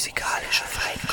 musikalische Freiheit.